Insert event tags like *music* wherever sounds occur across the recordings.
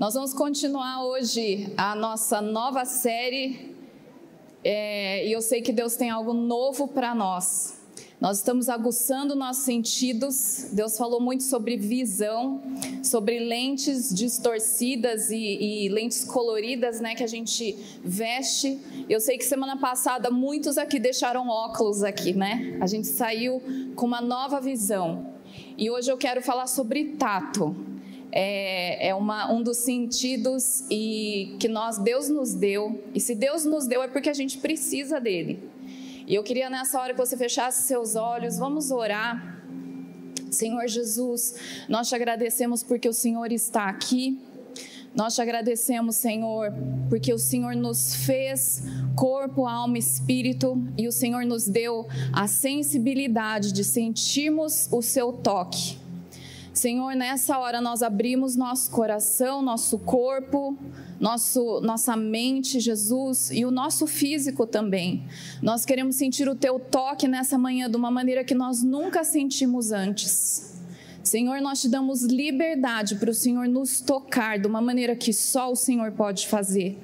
Nós vamos continuar hoje a nossa nova série é, e eu sei que Deus tem algo novo para nós. Nós estamos aguçando nossos sentidos. Deus falou muito sobre visão, sobre lentes distorcidas e, e, lentes coloridas, né, que a gente veste. Eu sei que semana passada muitos aqui deixaram óculos aqui, né? A gente saiu com uma nova visão. E hoje eu quero falar sobre tato é, é uma, um dos sentidos e que nós Deus nos deu. E se Deus nos deu é porque a gente precisa dele. E eu queria nessa hora que você fechasse seus olhos, vamos orar. Senhor Jesus, nós te agradecemos porque o Senhor está aqui. Nós te agradecemos, Senhor, porque o Senhor nos fez corpo, alma espírito e o Senhor nos deu a sensibilidade de sentirmos o seu toque. Senhor, nessa hora nós abrimos nosso coração, nosso corpo, nosso, nossa mente, Jesus, e o nosso físico também. Nós queremos sentir o teu toque nessa manhã de uma maneira que nós nunca sentimos antes. Senhor, nós te damos liberdade para o Senhor nos tocar de uma maneira que só o Senhor pode fazer.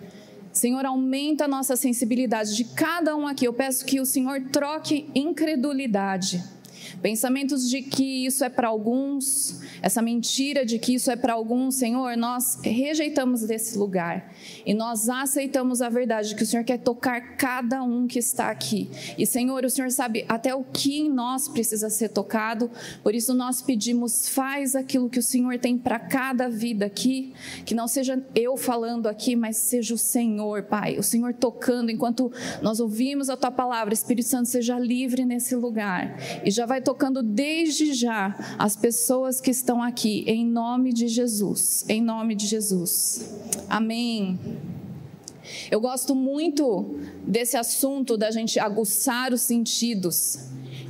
Senhor, aumenta a nossa sensibilidade de cada um aqui. Eu peço que o Senhor troque incredulidade Pensamentos de que isso é para alguns, essa mentira de que isso é para alguns, Senhor, nós rejeitamos desse lugar. E nós aceitamos a verdade que o Senhor quer tocar cada um que está aqui. E, Senhor, o Senhor sabe até o que em nós precisa ser tocado, por isso nós pedimos, faz aquilo que o Senhor tem para cada vida aqui, que não seja eu falando aqui, mas seja o Senhor, Pai, o Senhor tocando enquanto nós ouvimos a tua palavra, Espírito Santo seja livre nesse lugar. E já vai tocando desde já as pessoas que estão aqui, em nome de Jesus. Em nome de Jesus. Amém. Eu gosto muito desse assunto da gente aguçar os sentidos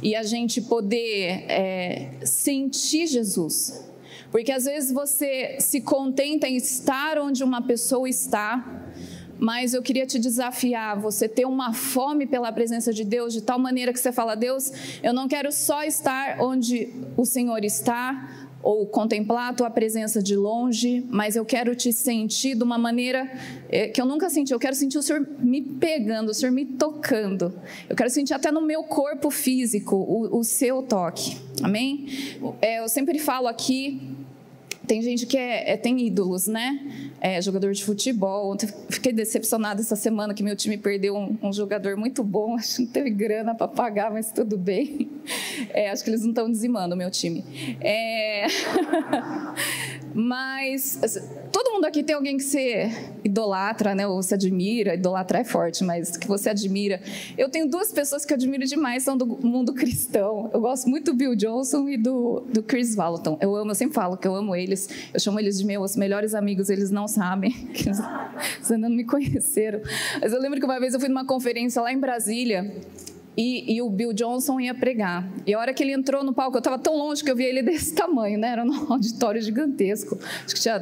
e a gente poder é, sentir Jesus. Porque às vezes você se contenta em estar onde uma pessoa está, mas eu queria te desafiar, você ter uma fome pela presença de Deus, de tal maneira que você fala: Deus, eu não quero só estar onde o Senhor está, ou contemplar a tua presença de longe, mas eu quero te sentir de uma maneira eh, que eu nunca senti. Eu quero sentir o Senhor me pegando, o Senhor me tocando. Eu quero sentir até no meu corpo físico o, o seu toque. Amém? É, eu sempre falo aqui tem gente que é, é, tem ídolos, né? É, jogador de futebol. Fiquei decepcionada essa semana que meu time perdeu um, um jogador muito bom. *laughs* Acho que não teve grana para pagar, mas tudo bem. É, acho que eles não estão dizimando o meu time. É... *laughs* mas assim, todo mundo aqui tem alguém que você idolatra, né? Ou se admira. Idolatrar é forte, mas que você admira. Eu tenho duas pessoas que eu admiro demais, são do mundo cristão. Eu gosto muito do Bill Johnson e do, do Chris Walton. Eu amo, eu sempre falo que eu amo eles eles, eu chamo eles de meus melhores amigos, eles não sabem, *laughs* que eles ainda não me conheceram. Mas eu lembro que uma vez eu fui numa conferência lá em Brasília, e, e, o Bill Johnson ia pregar. E a hora que ele entrou no palco, eu estava tão longe que eu via ele *laughs* desse tamanho, né? Era um auditório gigantesco. Acho que tinha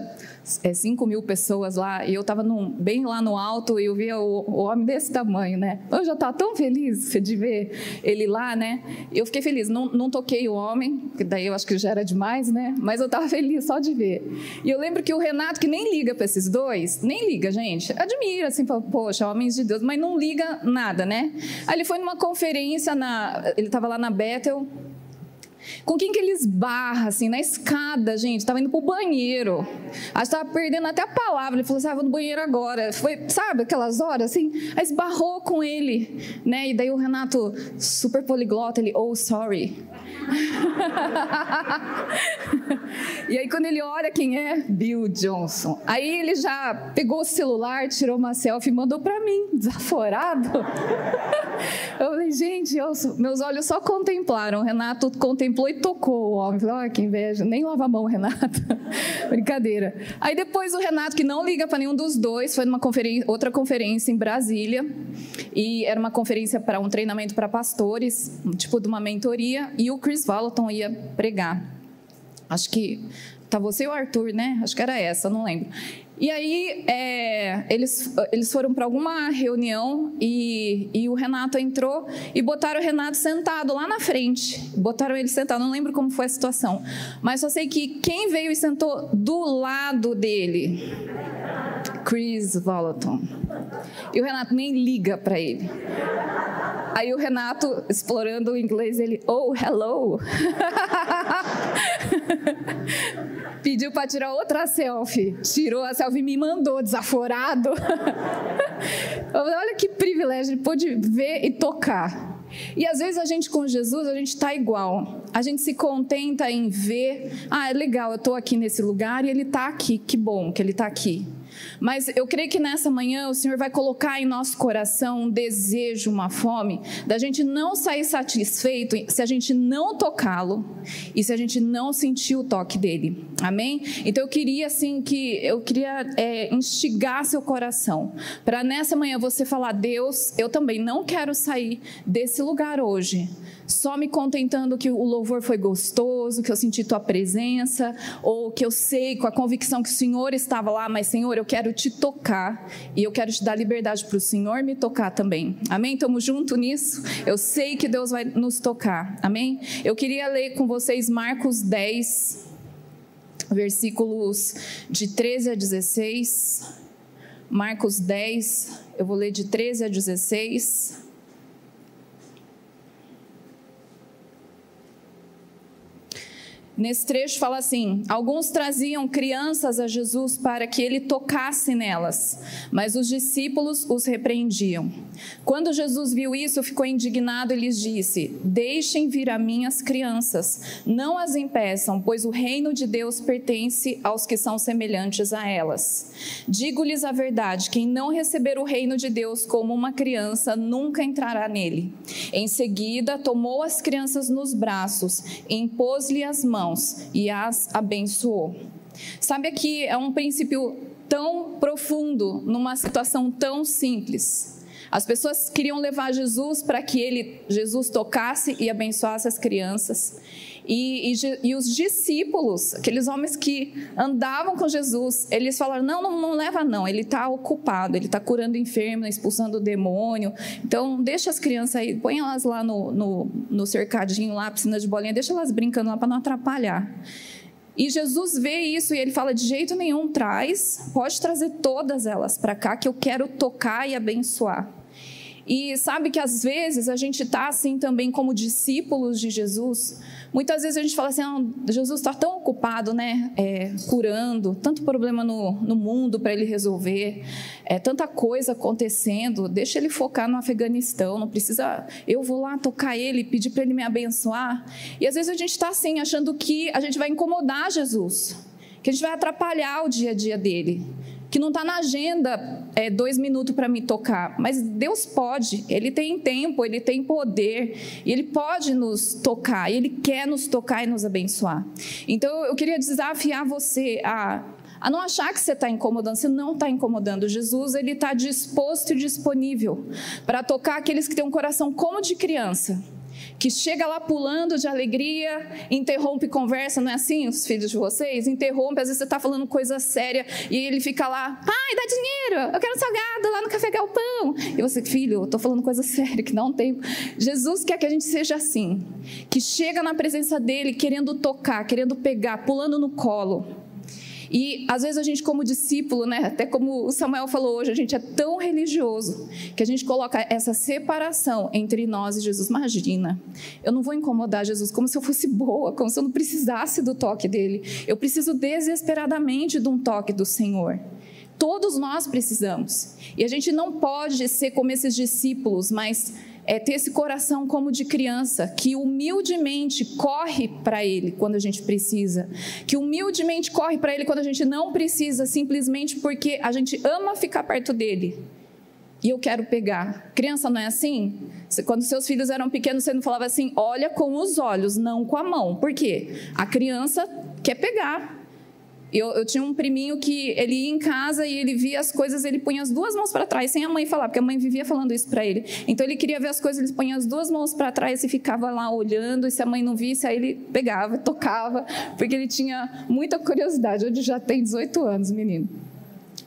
é, 5 mil pessoas lá, e eu estava bem lá no alto e eu via o, o homem desse tamanho, né? Eu já estava tão feliz de ver ele lá, né? Eu fiquei feliz, não, não toquei o homem, que daí eu acho que já era demais, né? Mas eu estava *laughs* feliz só de ver. E eu lembro que o Renato, que nem liga para esses dois, nem liga, gente, admira, assim, fala, poxa, homens de Deus, mas não liga nada, né? Aí ele foi numa conferência, na, ele estava lá na Bethel, com quem que ele esbarra, assim, na escada, gente? Estava indo para o banheiro. Acho que estava perdendo até a palavra. Ele falou assim, ah, vou no banheiro agora. Foi, sabe, aquelas horas, assim? Aí esbarrou com ele, né? E daí o Renato, super poliglota, ele, oh, sorry. *laughs* e aí quando ele olha quem é, Bill Johnson. Aí ele já pegou o celular, tirou uma selfie e mandou para mim, desaforado. *laughs* eu falei, gente, eu, meus olhos só contemplaram. O Renato contemplou e tocou o homem. Falei, olha que inveja, nem lava a mão, Renato. *laughs* Brincadeira. Aí depois o Renato, que não liga para nenhum dos dois, foi numa outra conferência em Brasília. E era uma conferência para um treinamento para pastores, tipo de uma mentoria. E o Chris Valenton ia pregar. Acho que tá você e o Arthur, né? Acho que era essa, não lembro. E aí é, eles, eles foram para alguma reunião e, e o Renato entrou e botaram o Renato sentado lá na frente. Botaram ele sentado, não lembro como foi a situação. Mas só sei que quem veio e sentou do lado dele? Chris Volaton. E o Renato nem liga para ele. Aí o Renato, explorando o inglês, ele, oh, hello. *laughs* Pediu para tirar outra selfie. Tirou a selfie e me mandou desaforado. *laughs* Olha que privilégio, ele pôde ver e tocar. E às vezes a gente com Jesus, a gente está igual. A gente se contenta em ver, ah, é legal, eu estou aqui nesse lugar e ele está aqui, que bom que ele está aqui. Mas eu creio que nessa manhã o Senhor vai colocar em nosso coração um desejo, uma fome, da gente não sair satisfeito se a gente não tocá-lo e se a gente não sentir o toque dele. Amém? Então eu queria assim que eu queria é, instigar seu coração para nessa manhã você falar: Deus, eu também não quero sair desse lugar hoje só me contentando que o louvor foi gostoso, que eu senti tua presença, ou que eu sei com a convicção que o Senhor estava lá, mas Senhor, eu quero te tocar e eu quero te dar liberdade para o Senhor me tocar também. Amém? Estamos juntos nisso? Eu sei que Deus vai nos tocar. Amém? Eu queria ler com vocês Marcos 10, versículos de 13 a 16. Marcos 10, eu vou ler de 13 a 16. Nesse trecho fala assim: alguns traziam crianças a Jesus para que ele tocasse nelas, mas os discípulos os repreendiam. Quando Jesus viu isso, ficou indignado e lhes disse: Deixem vir a mim as crianças, não as impeçam, pois o reino de Deus pertence aos que são semelhantes a elas. Digo-lhes a verdade: quem não receber o reino de Deus como uma criança nunca entrará nele. Em seguida, tomou as crianças nos braços, impôs-lhe as mãos e as abençoou. Sabe aqui é um princípio tão profundo numa situação tão simples. As pessoas queriam levar Jesus para que ele, Jesus tocasse e abençoasse as crianças. E, e, e, os discípulos, aqueles homens que andavam com Jesus, eles falaram: não, não, não leva, não, ele está ocupado, ele está curando enfermo, expulsando o demônio. Então, deixa as crianças aí, põe elas lá no, no, no cercadinho, lá, piscina de bolinha, deixa elas brincando lá para não atrapalhar. E Jesus vê isso e ele fala: de jeito nenhum, traz, pode trazer todas elas para cá, que eu quero tocar e abençoar. E sabe que às vezes a gente está assim também como discípulos de Jesus. Muitas vezes a gente fala assim: ah, Jesus está tão ocupado, né, é, curando, tanto problema no, no mundo para ele resolver, é, tanta coisa acontecendo. Deixa ele focar no Afeganistão. Não precisa. Eu vou lá tocar ele, pedir para ele me abençoar. E às vezes a gente está assim achando que a gente vai incomodar Jesus, que a gente vai atrapalhar o dia a dia dele que não está na agenda é, dois minutos para me tocar, mas Deus pode, Ele tem tempo, Ele tem poder, Ele pode nos tocar, Ele quer nos tocar e nos abençoar. Então eu queria desafiar você a a não achar que você está incomodando, você não está incomodando. Jesus ele está disposto e disponível para tocar aqueles que têm um coração como de criança que chega lá pulando de alegria, interrompe conversa, não é assim os filhos de vocês? Interrompe, às vezes você está falando coisa séria e ele fica lá, pai, dá dinheiro, eu quero salgado lá no Café Galpão. E você, filho, eu estou falando coisa *laughs* séria, que não tem. Jesus quer que a gente seja assim, que chega na presença dele querendo tocar, querendo pegar, pulando no colo. E às vezes a gente, como discípulo, né, até como o Samuel falou hoje, a gente é tão religioso que a gente coloca essa separação entre nós e Jesus. Imagina, eu não vou incomodar Jesus como se eu fosse boa, como se eu não precisasse do toque dele. Eu preciso desesperadamente de um toque do Senhor. Todos nós precisamos. E a gente não pode ser como esses discípulos, mas é ter esse coração como de criança, que humildemente corre para Ele quando a gente precisa, que humildemente corre para Ele quando a gente não precisa, simplesmente porque a gente ama ficar perto dele. E eu quero pegar. Criança não é assim? Quando seus filhos eram pequenos, você não falava assim, olha com os olhos, não com a mão. Por quê? A criança quer pegar. Eu, eu, tinha um priminho que ele ia em casa e ele via as coisas, ele punha as duas mãos para trás, sem a mãe falar, porque a mãe vivia falando isso para ele. Então ele queria ver as coisas, ele punha as duas mãos para trás e ficava lá olhando, e se a mãe não visse, aí ele pegava, tocava, porque ele tinha muita curiosidade. Hoje já tem 18 anos, menino.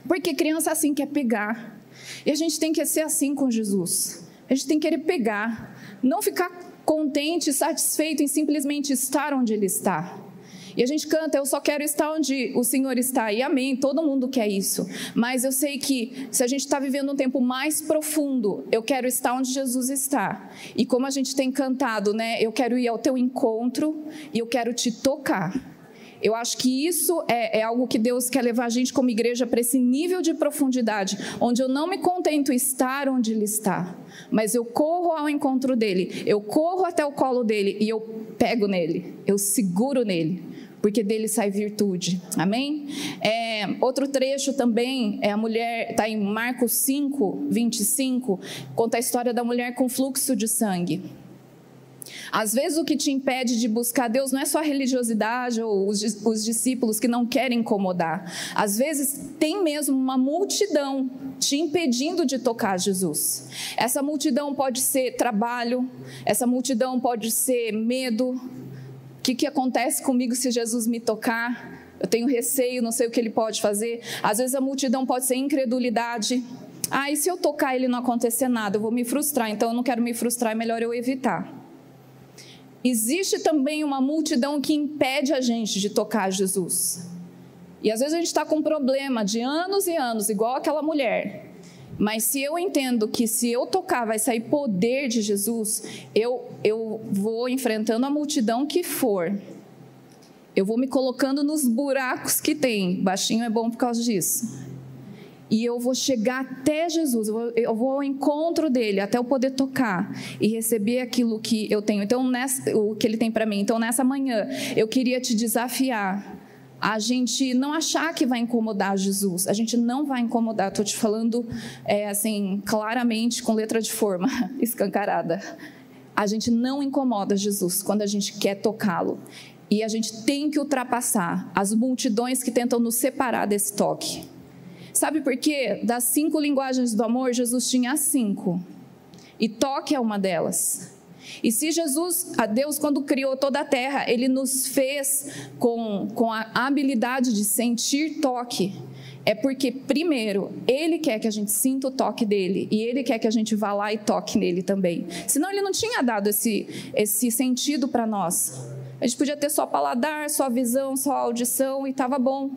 Porque criança assim quer pegar. E a gente tem que ser assim com Jesus. A gente tem que querer pegar, não ficar contente, satisfeito em simplesmente estar onde Ele está. E a gente canta, eu só quero estar onde o Senhor está. E amém, todo mundo quer isso. Mas eu sei que se a gente está vivendo um tempo mais profundo, eu quero estar onde Jesus está. E como a gente tem cantado, né? Eu quero ir ao teu encontro e eu quero te tocar. Eu acho que isso é, é, algo que Deus quer levar a gente como igreja para esse nível de profundidade, onde eu não me contento estar onde Ele está, mas eu corro ao encontro dele, eu corro até o colo dele e eu pego nele, eu seguro nele, porque dele sai virtude. Amém? É, outro trecho também é a mulher, está em Marcos 5, 25, conta a história da mulher com fluxo de sangue. Às vezes o que te impede de buscar Deus não é só a religiosidade ou os, os discípulos que não querem incomodar. Às vezes tem mesmo uma multidão te impedindo de tocar Jesus. Essa multidão pode ser trabalho, essa multidão pode ser medo. Que, que acontece comigo se Jesus me tocar? Eu tenho receio, não sei o que ele pode fazer. Às vezes a multidão pode ser incredulidade. Ah, e se eu tocar ele não acontecer nada? Eu vou me frustrar, então eu não quero me frustrar, é melhor eu evitar. Existe também uma multidão que impede a gente de tocar Jesus. E às vezes a gente está com um problema de anos e anos, igual aquela mulher. Mas se eu entendo que se eu tocar vai sair poder de Jesus, eu, eu vou enfrentando a multidão que for. Eu vou me colocando nos buracos que tem. Baixinho é bom por causa disso e eu vou chegar até Jesus, eu vou, eu vou, ao encontro dele, até eu poder tocar e receber aquilo que eu tenho. Então, nessa, o que ele tem para mim. Então, nessa manhã, eu queria te desafiar a gente não achar que vai incomodar Jesus. A gente não vai incomodar. Estou te falando é, assim claramente, com letra de forma *laughs* escancarada. A gente não incomoda Jesus quando a gente quer tocá-lo. E a gente tem que ultrapassar as multidões que tentam nos separar desse toque. Sabe por quê? Das cinco linguagens do amor, Jesus tinha cinco. E toque é uma delas. E se Jesus, a Deus, quando criou toda a terra, ele nos fez com, com a habilidade de sentir toque, é porque, primeiro, ele quer que a gente sinta o toque dele e ele quer que a gente vá lá e toque nele também. Senão, ele não tinha dado esse, esse sentido para nós. A gente podia ter só paladar, só visão, só audição e estava bom.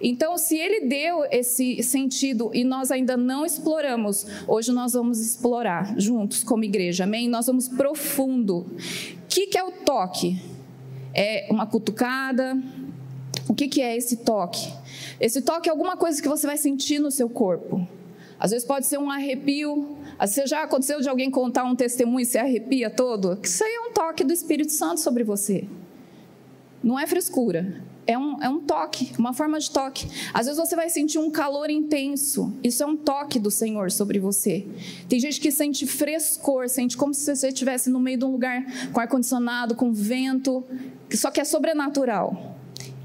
Então, se ele deu esse sentido e nós ainda não exploramos, hoje nós vamos explorar juntos como igreja, amém? Nós vamos profundo. O que, que é o toque? É uma cutucada? O que, que é esse toque? Esse toque é alguma coisa que você vai sentir no seu corpo. Às vezes pode ser um arrepio. Você já aconteceu de alguém contar um testemunho e se arrepia todo? Isso aí é um toque do Espírito Santo sobre você. Não é frescura é um, é um toque, uma forma de toque. Às vezes você vai sentir um calor intenso. Isso é um toque do Senhor sobre você. Tem gente que sente frescor, sente como se você estivesse no meio de um lugar com ar-condicionado, com vento, só que é sobrenatural.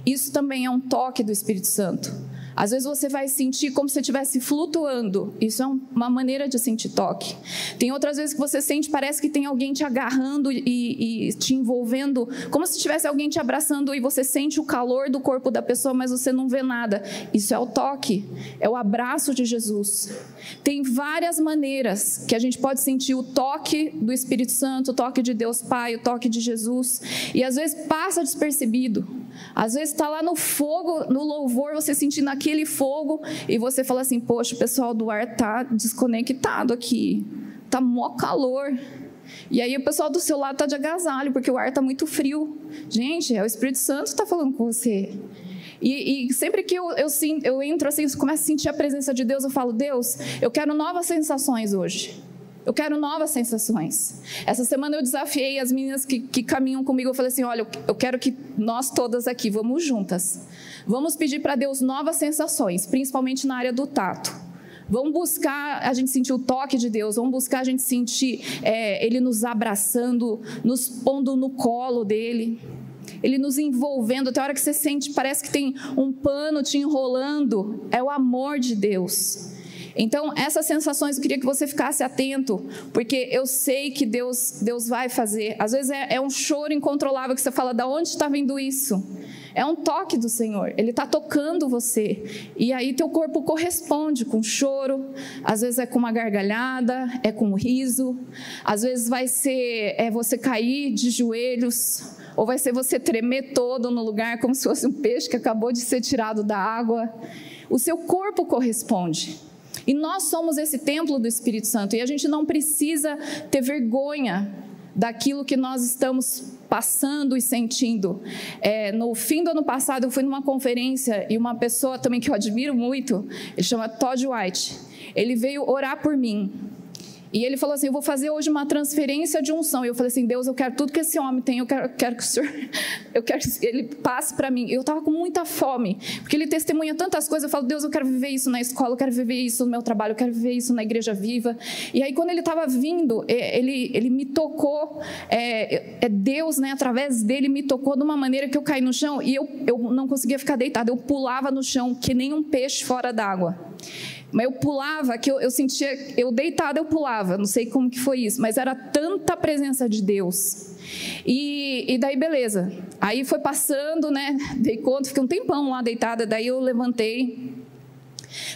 Isso também é um toque do Espírito Santo. Às vezes você vai sentir como se estivesse flutuando. Isso é uma maneira de sentir toque. Tem outras vezes que você sente, parece que tem alguém te agarrando e, e te envolvendo, como se tivesse alguém te abraçando e você sente o calor do corpo da pessoa, mas você não vê nada. Isso é o toque, é o abraço de Jesus. Tem várias maneiras que a gente pode sentir o toque do Espírito Santo, o toque de Deus Pai, o toque de Jesus, e às vezes passa despercebido. Às vezes está lá no fogo, no louvor, você sentindo aquele fogo e você fala assim: Poxa, o pessoal do ar está desconectado aqui, está mó calor. E aí o pessoal do seu lado está de agasalho, porque o ar está muito frio. Gente, é o Espírito Santo que está falando com você. E, e, sempre que eu, eu, eu entro assim, começo a sentir a presença de Deus, eu falo: Deus, eu quero novas sensações hoje. Eu quero novas sensações. Essa semana eu desafiei as meninas que, que caminham comigo. Eu falei assim: olha, eu quero que nós todas aqui vamos juntas. Vamos pedir para Deus novas sensações, principalmente na área do tato. Vamos buscar a gente sentir o toque de Deus, vamos buscar a gente sentir é, Ele nos abraçando, nos pondo no colo dele, Ele nos envolvendo. Até a hora que você sente, parece que tem um pano te enrolando. É o amor de Deus. Então, essas sensações eu queria que você ficasse atento, porque eu sei que Deus, Deus vai fazer. Às vezes é, é um choro incontrolável que você fala, da onde está vindo isso? É um toque do Senhor. Ele está tocando você. E aí teu corpo corresponde com choro, às vezes é com uma gargalhada, é com um riso, às vezes vai ser é você cair de joelhos, ou vai ser você tremer todo no lugar como se fosse um peixe que acabou de ser tirado da água. O seu corpo corresponde. E nós somos esse templo do Espírito Santo e a gente não precisa ter vergonha daquilo que nós estamos passando e sentindo. É, no fim do ano passado, eu fui numa conferência e uma pessoa também que eu admiro muito, ele chama Todd White, ele veio orar por mim. E ele falou assim: Eu vou fazer hoje uma transferência de unção. E eu falei assim: Deus, eu quero tudo que esse homem tem. Eu quero, quero que o Senhor, *laughs* eu quero que ele passe para mim. Eu estava com muita fome, porque ele testemunha tantas coisas. Eu falo: Deus, eu quero viver isso na escola, eu quero viver isso no meu trabalho, eu quero viver isso na igreja viva. E aí, quando ele estava vindo, ele, ele me tocou, é, é, Deus, né, através dele, me tocou de uma maneira que eu caí no chão e eu, eu não conseguia ficar deitada. Eu pulava no chão, que nem um peixe fora d'água. Mas eu pulava, que eu, eu sentia, eu deitada eu pulava, não sei como que foi isso, mas era tanta presença de Deus. E, e daí, beleza. Aí foi passando, né? Dei conta, fiquei um tempão lá deitada, daí eu levantei.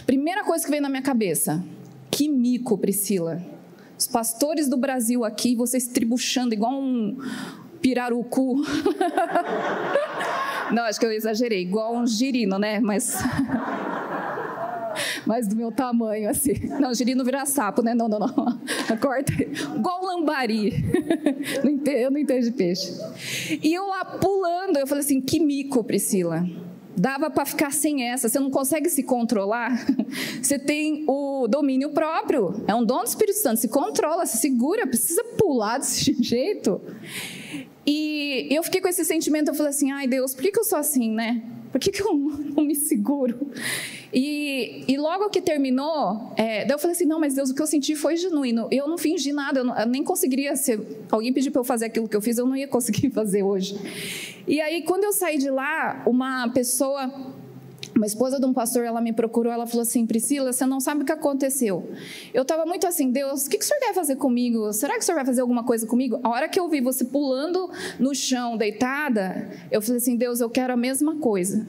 Primeira coisa que veio na minha cabeça: que mico, Priscila. Os pastores do Brasil aqui, vocês tribuchando igual um pirarucu. *laughs* Não, acho que eu exagerei, igual um girino, né? Mas. *laughs* mas do meu tamanho, assim. Não, girino vira sapo, né? Não, não, não. *laughs* Corta. Igual lambari. *laughs* Não entendo, eu não entendo de peixe. E eu lá pulando, eu falei assim: que mico, Priscila. Dava para ficar sem essa. Você não consegue se controlar. *laughs* Você tem o domínio próprio. É um dom do Espírito Santo. Se controla, se segura. Precisa pular desse jeito. E eu fiquei com esse sentimento. Eu falei assim: ai Deus, por que, que eu sou assim, né? Por que, que eu *laughs* não me seguro? E, e logo que terminou, é, daí eu falei assim: não, mas Deus, o que eu senti foi genuíno. Eu não fingi nada, eu, não, eu nem conseguiria. Se alguém pedir para eu fazer aquilo que eu fiz, eu não ia conseguir *laughs* fazer hoje. E aí, quando eu saí de lá, uma pessoa uma esposa de um pastor, ela me procurou, ela falou assim, Priscila, você não sabe o que aconteceu. Eu estava muito assim, Deus, o que, que o senhor quer fazer comigo? Será que o senhor vai fazer alguma coisa comigo? A hora que eu vi você pulando no chão, deitada, eu falei assim, Deus, eu quero a mesma coisa.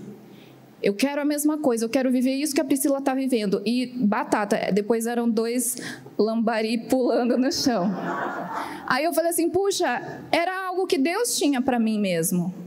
Eu quero a mesma coisa, eu quero viver isso que a Priscila está vivendo. E batata, depois eram dois lambari pulando no chão. Aí eu falei assim, puxa, era algo que Deus tinha para mim mesmo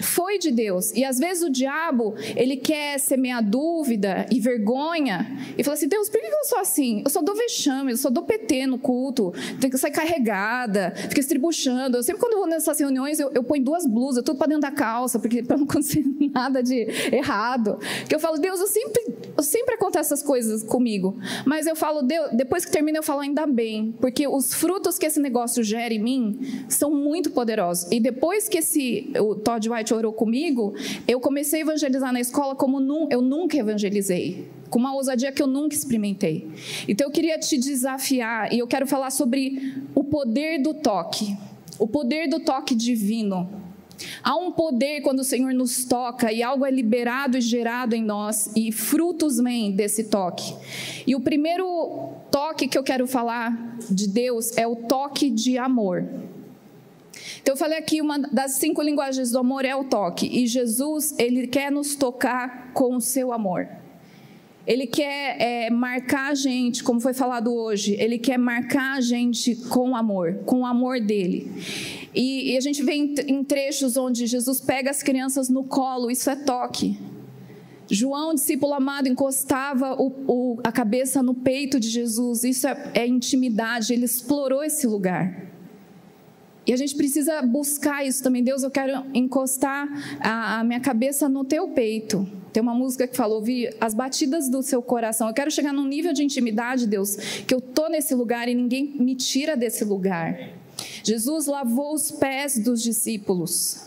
foi de Deus. E às vezes o diabo, ele quer semear dúvida e vergonha. E fala assim: Deus, por que eu sou assim? Eu só dou vexame, eu só dou PT no culto. Tenho que sair carregada, fica estribuchando. Eu sempre, quando vou nessas reuniões, eu, eu ponho duas blusas, tudo para dentro da calça, porque *laughs* para não acontecer nada de errado. Que eu falo, Deus, eu sempre, eu sempre acontece essas coisas comigo. Mas eu falo, Deus, depois que termina, eu falo, ainda bem. Porque os frutos que esse negócio gera em mim são muito poderosos. E depois que esse, o Todd White orou comigo, eu comecei a evangelizar na escola como eu nunca evangelizei, com uma ousadia que eu nunca experimentei. Então eu queria te desafiar e eu quero falar sobre o poder do toque, o poder do toque divino. Há um poder quando o Senhor nos toca e algo é liberado e gerado em nós e frutos vêm desse toque. E o primeiro toque que eu quero falar de Deus é o toque de amor. Então eu falei aqui uma das cinco linguagens do amor é o toque e Jesus ele quer nos tocar com o seu amor. Ele quer é, marcar a gente, como foi falado hoje, ele quer marcar a gente com amor, com o amor dele. E, e a gente vê em, em trechos onde Jesus pega as crianças no colo, isso é toque. João, discípulo amado, encostava o, o, a cabeça no peito de Jesus, isso é, é intimidade, ele explorou esse lugar. E a gente precisa buscar isso também. Deus, eu quero encostar a, a minha cabeça no teu peito. Tem uma música que fala, ouvir as batidas do seu coração. Eu quero chegar num nível de intimidade, Deus, que eu tô nesse lugar e ninguém me tira desse lugar. Jesus lavou os pés dos discípulos.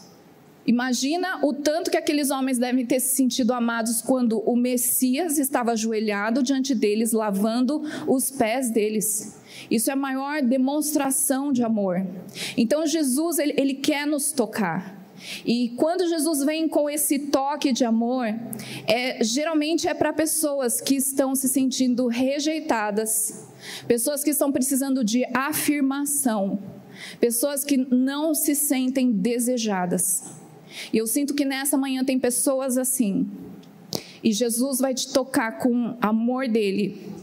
Imagina o tanto que aqueles homens devem ter se sentido amados quando o Messias estava ajoelhado diante deles, lavando os pés deles. Isso é a maior demonstração de amor. Então Jesus ele, ele quer nos tocar. E quando Jesus vem com esse toque de amor, é, geralmente é para pessoas que estão se sentindo rejeitadas, pessoas que estão precisando de afirmação, pessoas que não se sentem desejadas. E eu sinto que nessa manhã tem pessoas assim. E Jesus vai te tocar com amor dele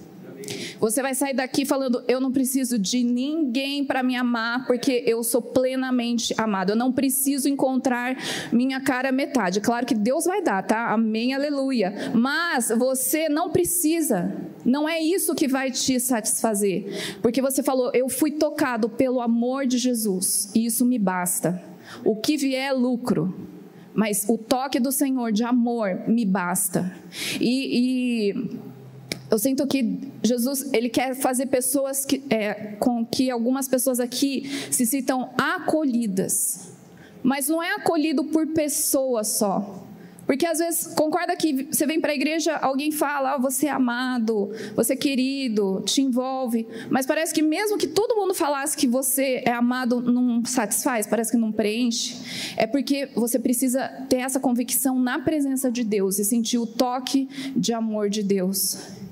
você vai sair daqui falando: eu não preciso de ninguém para me amar, porque eu sou plenamente amado. Eu não preciso encontrar minha cara metade. Claro que Deus vai dar, tá? Amém, aleluia. Mas você não precisa. Não é isso que vai te satisfazer. Porque você falou: eu fui tocado pelo amor de Jesus, e isso me basta. O que vier é lucro mas o toque do Senhor de amor me basta. E, e eu sinto que Jesus ele quer fazer pessoas que, é, com que algumas pessoas aqui se sintam acolhidas, mas não é acolhido por pessoas só. Porque às vezes, concorda que você vem para a igreja, alguém fala, oh, você é amado, você é querido, te envolve. Mas parece que mesmo que todo mundo falasse que você é amado, não satisfaz, parece que não preenche. É porque você precisa ter essa convicção na presença de Deus e sentir o toque de amor de Deus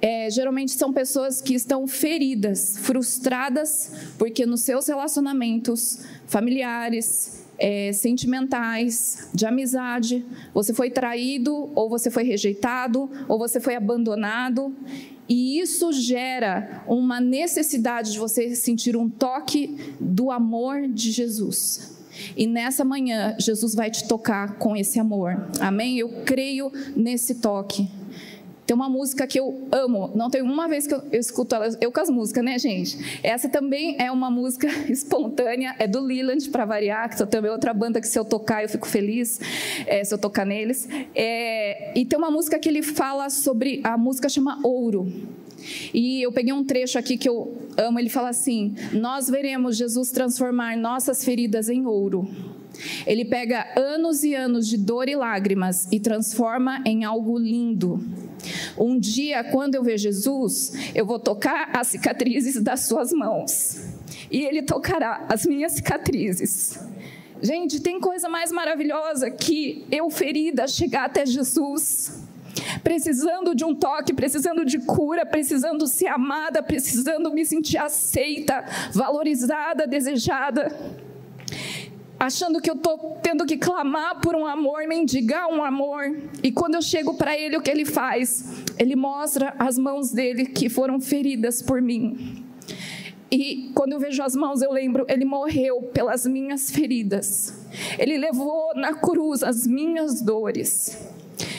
é, geralmente são pessoas que estão feridas, frustradas, porque nos seus relacionamentos familiares, é, sentimentais, de amizade, você foi traído, ou você foi rejeitado, ou você foi abandonado. E isso gera uma necessidade de você sentir um toque do amor de Jesus. E nessa manhã, Jesus vai te tocar com esse amor. Amém? Eu creio nesse toque. Tem uma música que eu amo, não tem uma vez que eu, eu escuto ela, eu com as músicas, né, gente? Essa também é uma música *laughs* espontânea, é do Leland, para variar, que também é outra banda que se eu tocar eu fico feliz, é, se eu tocar neles. É, e tem uma música que ele fala sobre, a música chama Ouro. E eu peguei um trecho aqui que eu amo, ele fala assim: Nós veremos Jesus transformar nossas feridas em ouro. Ele pega anos e anos de dor e lágrimas e transforma em algo lindo. Um dia, quando eu ver Jesus, eu vou tocar as cicatrizes das suas mãos. E ele tocará as minhas cicatrizes. Gente, tem coisa mais maravilhosa que eu ferida chegar até Jesus precisando de um toque, precisando de cura, precisando ser amada, precisando me sentir aceita, valorizada, desejada achando que eu estou tendo que clamar por um amor, mendigar um amor. E quando eu chego para Ele, o que Ele faz? Ele mostra as mãos dele que foram feridas por mim. E quando eu vejo as mãos, eu lembro, ele morreu pelas minhas feridas. Ele levou na cruz as minhas dores.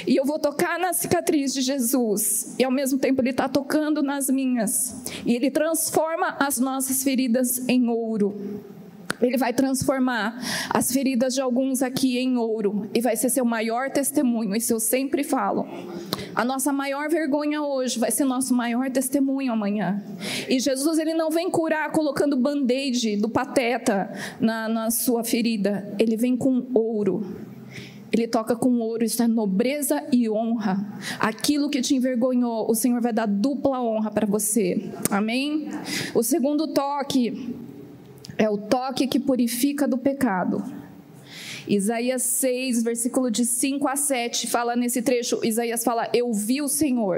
E eu vou tocar na cicatriz de Jesus. E ao mesmo tempo ele está tocando nas minhas. E ele transforma as nossas feridas em ouro. Ele vai transformar as feridas de alguns aqui em ouro e vai ser seu maior testemunho. Isso eu sempre falo. A nossa maior vergonha hoje vai ser nosso maior testemunho amanhã. E Jesus ele não vem curar colocando band-aid do pateta na, na sua ferida. Ele vem com ouro. Ele toca com ouro, isso é nobreza e honra. Aquilo que te envergonhou, o Senhor vai dar dupla honra para você. Amém? O segundo toque é o toque que purifica do pecado. Isaías 6, versículo de 5 a 7, fala nesse trecho, Isaías fala: Eu vi o Senhor.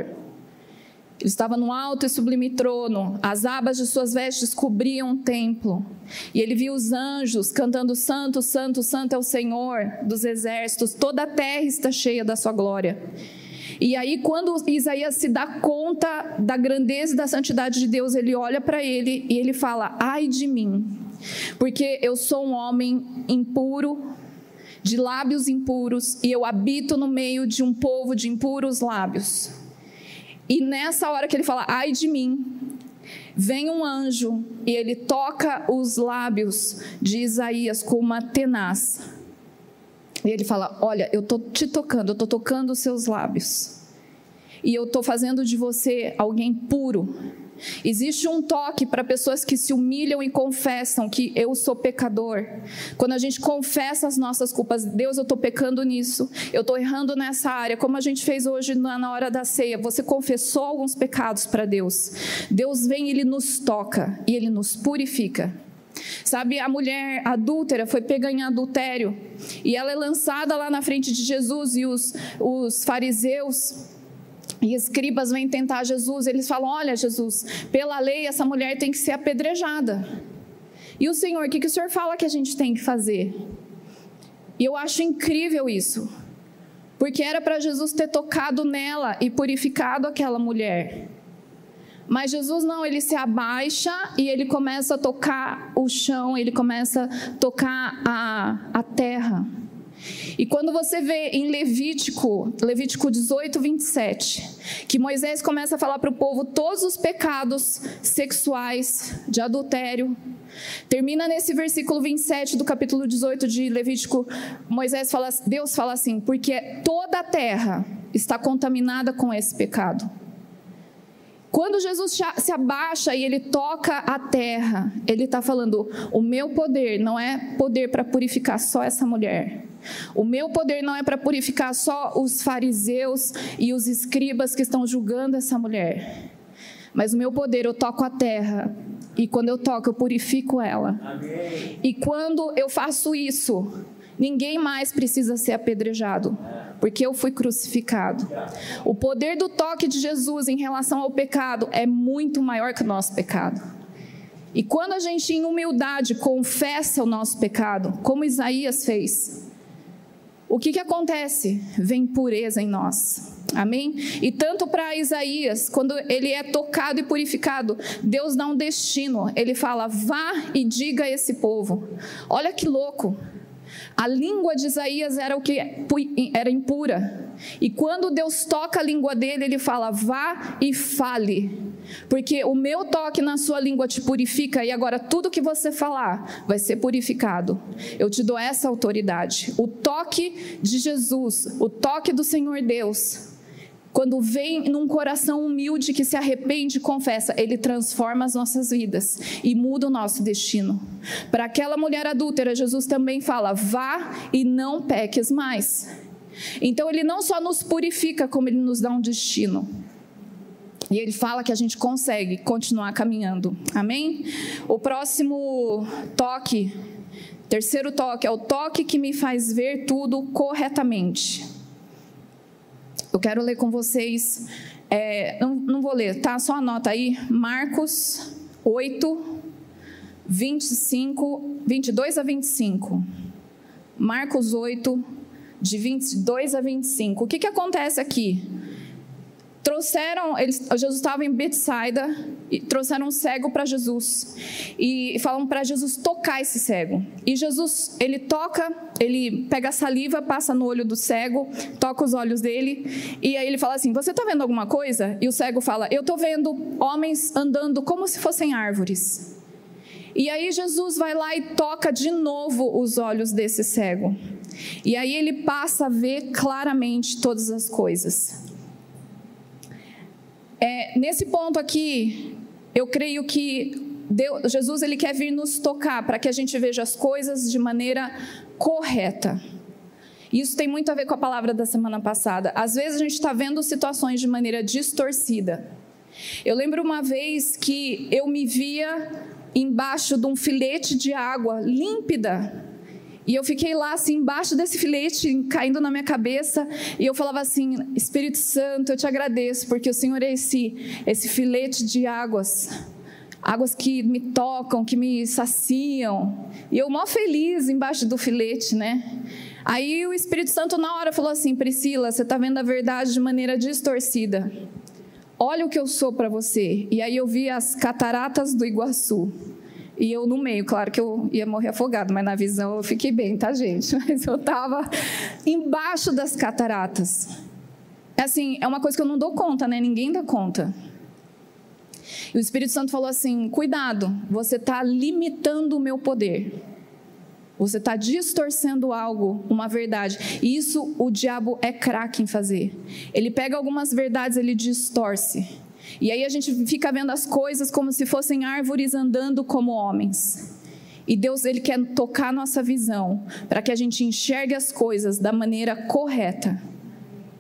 Ele estava no alto e sublime trono, as abas de suas vestes cobriam o templo. E ele viu os anjos cantando: Santo, Santo, Santo é o Senhor dos exércitos, toda a terra está cheia da sua glória. E aí, quando Isaías se dá conta da grandeza e da santidade de Deus, ele olha para ele e ele fala: Ai de mim, porque eu sou um homem impuro, de lábios impuros, e eu habito no meio de um povo de impuros lábios. E nessa hora que ele fala, ai de mim, vem um anjo e ele toca os lábios de Isaías com uma tenaz. E ele fala: Olha, eu estou te tocando, eu estou tocando os seus lábios. E eu estou fazendo de você alguém puro, Existe um toque para pessoas que se humilham e confessam que eu sou pecador. Quando a gente confessa as nossas culpas, Deus, eu estou pecando nisso, eu estou errando nessa área, como a gente fez hoje na hora da ceia. Você confessou alguns pecados para Deus. Deus vem, ele nos toca e ele nos purifica. Sabe, a mulher adúltera foi pega em adultério e ela é lançada lá na frente de Jesus e os, os fariseus e escribas vêm tentar Jesus, eles falam: Olha, Jesus, pela lei essa mulher tem que ser apedrejada. E o Senhor, o que, que o Senhor fala que a gente tem que fazer? E eu acho incrível isso, porque era para Jesus ter tocado nela e purificado aquela mulher. Mas Jesus não, ele se abaixa e ele começa a tocar o chão, ele começa a tocar a, a terra. E quando você vê em Levítico, Levítico 18, 27, que Moisés começa a falar para o povo todos os pecados sexuais, de adultério, termina nesse versículo 27 do capítulo 18 de Levítico, Moisés fala, Deus fala assim: porque toda a terra está contaminada com esse pecado. Quando Jesus se abaixa e ele toca a terra, ele está falando: o meu poder não é poder para purificar só essa mulher. O meu poder não é para purificar só os fariseus e os escribas que estão julgando essa mulher. Mas o meu poder, eu toco a terra. E quando eu toco, eu purifico ela. Amém. E quando eu faço isso, ninguém mais precisa ser apedrejado, porque eu fui crucificado. O poder do toque de Jesus em relação ao pecado é muito maior que o nosso pecado. E quando a gente, em humildade, confessa o nosso pecado, como Isaías fez, o que, que acontece? Vem pureza em nós. Amém? E tanto para Isaías, quando ele é tocado e purificado, Deus dá um destino. Ele fala: vá e diga a esse povo. Olha que louco. A língua de Isaías era o que era impura. E quando Deus toca a língua dele, ele fala: "Vá e fale". Porque o meu toque na sua língua te purifica e agora tudo que você falar vai ser purificado. Eu te dou essa autoridade. O toque de Jesus, o toque do Senhor Deus, quando vem num coração humilde que se arrepende e confessa, ele transforma as nossas vidas e muda o nosso destino. Para aquela mulher adúltera, Jesus também fala: vá e não peques mais. Então, ele não só nos purifica, como ele nos dá um destino. E ele fala que a gente consegue continuar caminhando. Amém? O próximo toque, terceiro toque, é o toque que me faz ver tudo corretamente. Eu quero ler com vocês, é, não, não vou ler, tá? Só anota aí, Marcos 8, 25, 22 a 25. Marcos 8, de 22 a 25. O que, que acontece aqui? Trouxeram, eles, Jesus estava em Betsaida e trouxeram um cego para Jesus e falam para Jesus tocar esse cego. E Jesus, ele toca, ele pega a saliva, passa no olho do cego, toca os olhos dele e aí ele fala assim: "Você está vendo alguma coisa?" E o cego fala: "Eu estou vendo homens andando como se fossem árvores." E aí Jesus vai lá e toca de novo os olhos desse cego. E aí ele passa a ver claramente todas as coisas. É, nesse ponto aqui, eu creio que Deus, Jesus ele quer vir nos tocar para que a gente veja as coisas de maneira correta. Isso tem muito a ver com a palavra da semana passada. Às vezes a gente está vendo situações de maneira distorcida. Eu lembro uma vez que eu me via embaixo de um filete de água límpida e eu fiquei lá, assim, embaixo desse filete, caindo na minha cabeça, e eu falava assim: Espírito Santo, eu te agradeço, porque o Senhor é esse, esse filete de águas, águas que me tocam, que me saciam. E eu, mó feliz embaixo do filete, né? Aí o Espírito Santo, na hora, falou assim: Priscila, você está vendo a verdade de maneira distorcida. Olha o que eu sou para você. E aí eu vi as cataratas do Iguaçu. E eu no meio, claro que eu ia morrer afogado, mas na visão eu fiquei bem, tá, gente? *laughs* Mas eu estava embaixo das cataratas. Assim, é uma coisa que eu não dou conta, né? Ninguém dá conta. E o Espírito Santo falou assim: cuidado, você está limitando o meu poder. Você está distorcendo algo, uma verdade. E isso o diabo é craque em fazer. Ele pega algumas verdades, ele distorce. E aí a gente fica vendo as coisas como se fossem árvores andando como homens. E Deus ele quer tocar nossa visão para que a gente enxergue as coisas da maneira correta.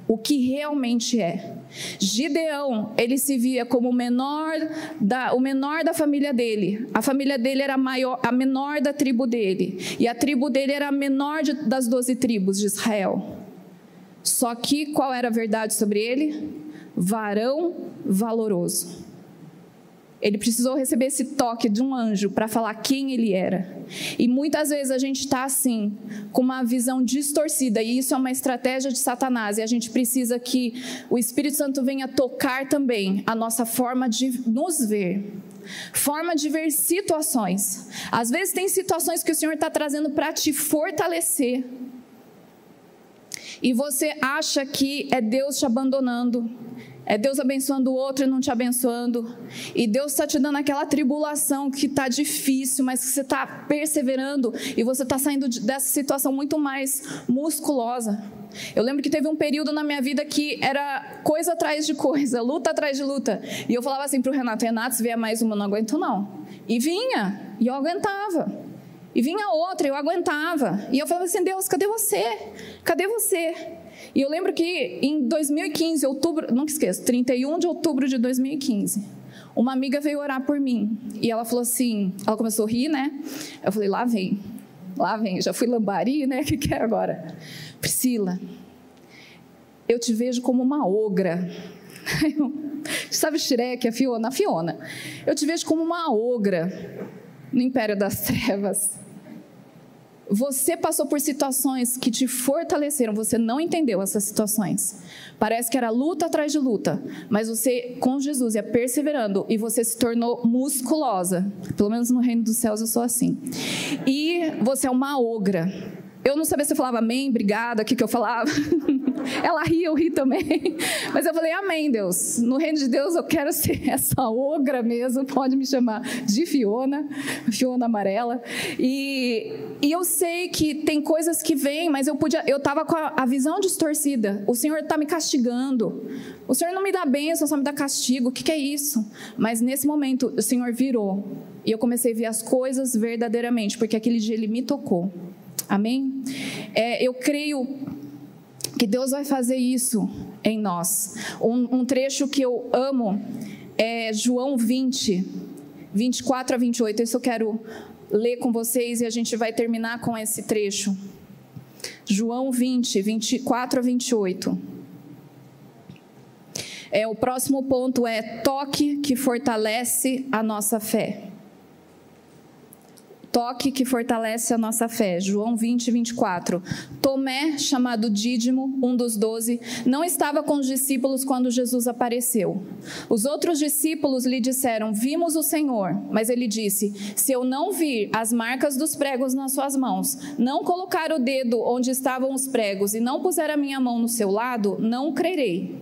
O que realmente é. Gideão, ele se via como o menor da, o menor da família dele. A família dele era a, maior, a menor da tribo dele. E a tribo dele era a menor de, das doze tribos de Israel. Só que qual era a verdade sobre ele? Varão valoroso. Ele precisou receber esse toque de um anjo para falar quem ele era. E muitas vezes a gente está assim, com uma visão distorcida, e isso é uma estratégia de Satanás, e a gente precisa que o Espírito Santo venha tocar também a nossa forma de nos ver. Forma de ver situações. Às vezes tem situações que o Senhor está trazendo para te fortalecer. E você acha que é Deus te abandonando, é Deus abençoando o outro e não te abençoando. E Deus está te dando aquela tribulação que está difícil, mas que você está perseverando e você está saindo dessa situação muito mais musculosa. Eu lembro que teve um período na minha vida que era coisa atrás de coisa, *laughs* luta atrás de luta. E eu falava assim para o Renato: Renato, se vier mais uma, eu não aguento não. E vinha, e eu aguentava. E vinha outra, eu aguentava. E eu falava assim: Deus, cadê você? Cadê você? E eu lembro que em 2015, outubro, não esqueço, 31 de outubro de 2015, uma amiga veio orar por mim. E ela falou assim: ela começou a rir, né? Eu falei: lá vem, lá vem, já fui lambari, né? *laughs* O que, que é agora? Priscila, eu te vejo como uma ogra. *laughs* Sabe Shrek, a Fiona? A Fiona. Eu te vejo como uma ogra no império das trevas. Você passou por situações que te fortaleceram, você não entendeu essas situações. Parece que era luta atrás de luta, mas você, com Jesus, ia perseverando e você se tornou musculosa. Pelo menos no reino dos céus eu sou assim. E você é uma ogra. Eu não sabia se eu falava amém, obrigada, o que, que eu falava. *laughs* Ela ria, eu ri também. *laughs* Mas eu falei, amém, Deus. No reino de Deus eu quero ser *laughs* essa ogra mesmo. Pode me chamar de Fiona, Fiona amarela. E, e eu sei que tem coisas que vêm, mas eu podia, eu estava com a, a, visão distorcida. O Senhor está me castigando. O Senhor não me dá bênção, só me dá castigo. O que, que é isso? Mas nesse momento o Senhor virou. E eu comecei a ver as coisas verdadeiramente, porque aquele dia ele me tocou. Amém? É, eu creio que Deus vai fazer isso em nós. Um, um trecho que eu amo é João 20, 24 a 28. Isso eu quero ler com vocês e a gente vai terminar com esse trecho. João 20, 24 a 28. É, o próximo ponto é toque que fortalece a nossa fé toque que fortalece a nossa fé. João 20, 24. Tomé, chamado Dídimo, um dos doze, não estava com os discípulos quando Jesus apareceu. Os outros discípulos lhe disseram: Vimos o Senhor. Mas ele disse: Se eu não vir as marcas dos pregos nas suas mãos, não colocar o dedo onde estavam os pregos e não puser a minha mão no seu lado, não crerei.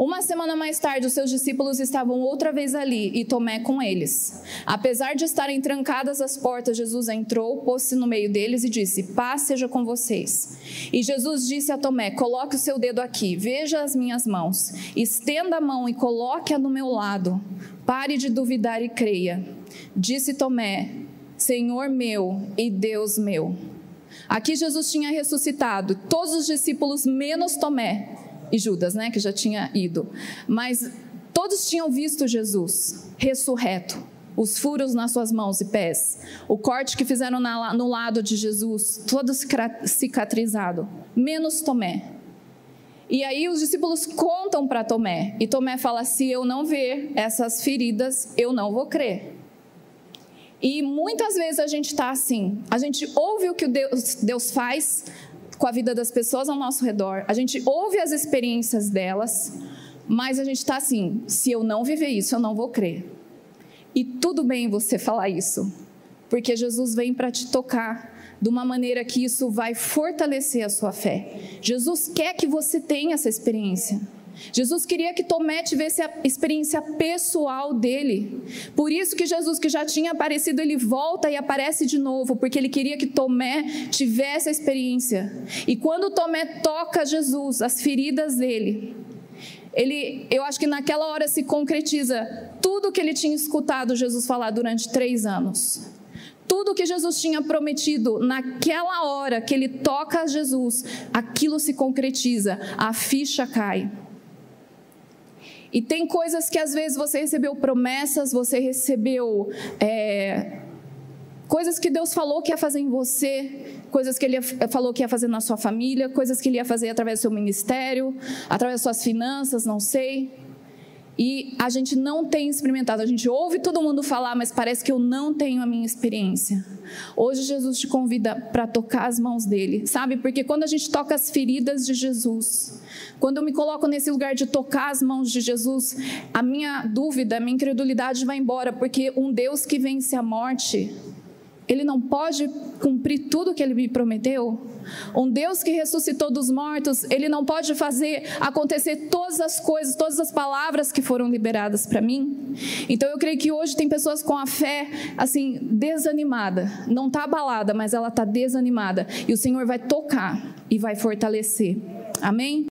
Uma semana mais tarde, os seus discípulos estavam outra vez ali e Tomé com eles. Apesar de estarem trancadas as portas, Jesus entrou, pôs-se no meio deles e disse: Paz seja com vocês. E Jesus disse a Tomé: Coloque o seu dedo aqui, veja as minhas mãos, estenda a mão e coloque-a no meu lado. Pare de duvidar e creia. Disse Tomé: Senhor meu e Deus meu. Aqui Jesus tinha ressuscitado, todos os discípulos, menos Tomé, e Judas, né, que já tinha ido. Mas todos tinham visto Jesus ressurreto, os furos nas suas mãos e pés, o corte que fizeram na, no lado de Jesus, todo cicatrizado, menos Tomé. E aí os discípulos contam para Tomé, e Tomé fala: se eu não ver essas feridas, eu não vou crer. E muitas vezes a gente está assim, a gente ouve o que Deus, Deus faz, com a vida das pessoas ao nosso redor, a gente ouve as experiências delas, mas a gente está assim: se eu não viver isso, eu não vou crer. E tudo bem você falar isso, porque Jesus vem para te tocar de uma maneira que isso vai fortalecer a sua fé. Jesus quer que você tenha essa experiência. Jesus queria que Tomé tivesse a experiência pessoal dele. Por isso que Jesus, que já tinha aparecido, ele volta e aparece de novo, porque ele queria que Tomé tivesse a experiência. E quando Tomé toca Jesus, as feridas dele, ele, eu acho que naquela hora se concretiza tudo que ele tinha escutado Jesus falar durante três anos. Tudo que Jesus tinha prometido, naquela hora que ele toca Jesus, aquilo se concretiza, a ficha cai. E tem coisas que às vezes você recebeu promessas, você recebeu é, coisas que Deus falou que ia fazer em você, coisas que Ele falou que ia fazer na sua família, coisas que Ele ia fazer através do seu ministério, através das suas finanças, não sei. e a gente não tem experimentado. A gente ouve todo mundo falar, mas parece que eu não tenho a minha experiência. Hoje Jesus te convida para tocar as mãos dele, sabe? Porque quando a gente toca as feridas de Jesus, quando eu me coloco nesse lugar de tocar as mãos de Jesus, a minha dúvida, a minha incredulidade vai embora, porque um Deus que vence a morte, ele não pode cumprir tudo que ele me prometeu? Um Deus que ressuscitou dos mortos, ele não pode fazer acontecer todas as coisas, todas as palavras que foram liberadas para mim? Então eu creio que hoje tem pessoas com a fé assim desanimada, não está abalada, mas ela está desanimada, e o Senhor vai tocar e vai fortalecer. Amém?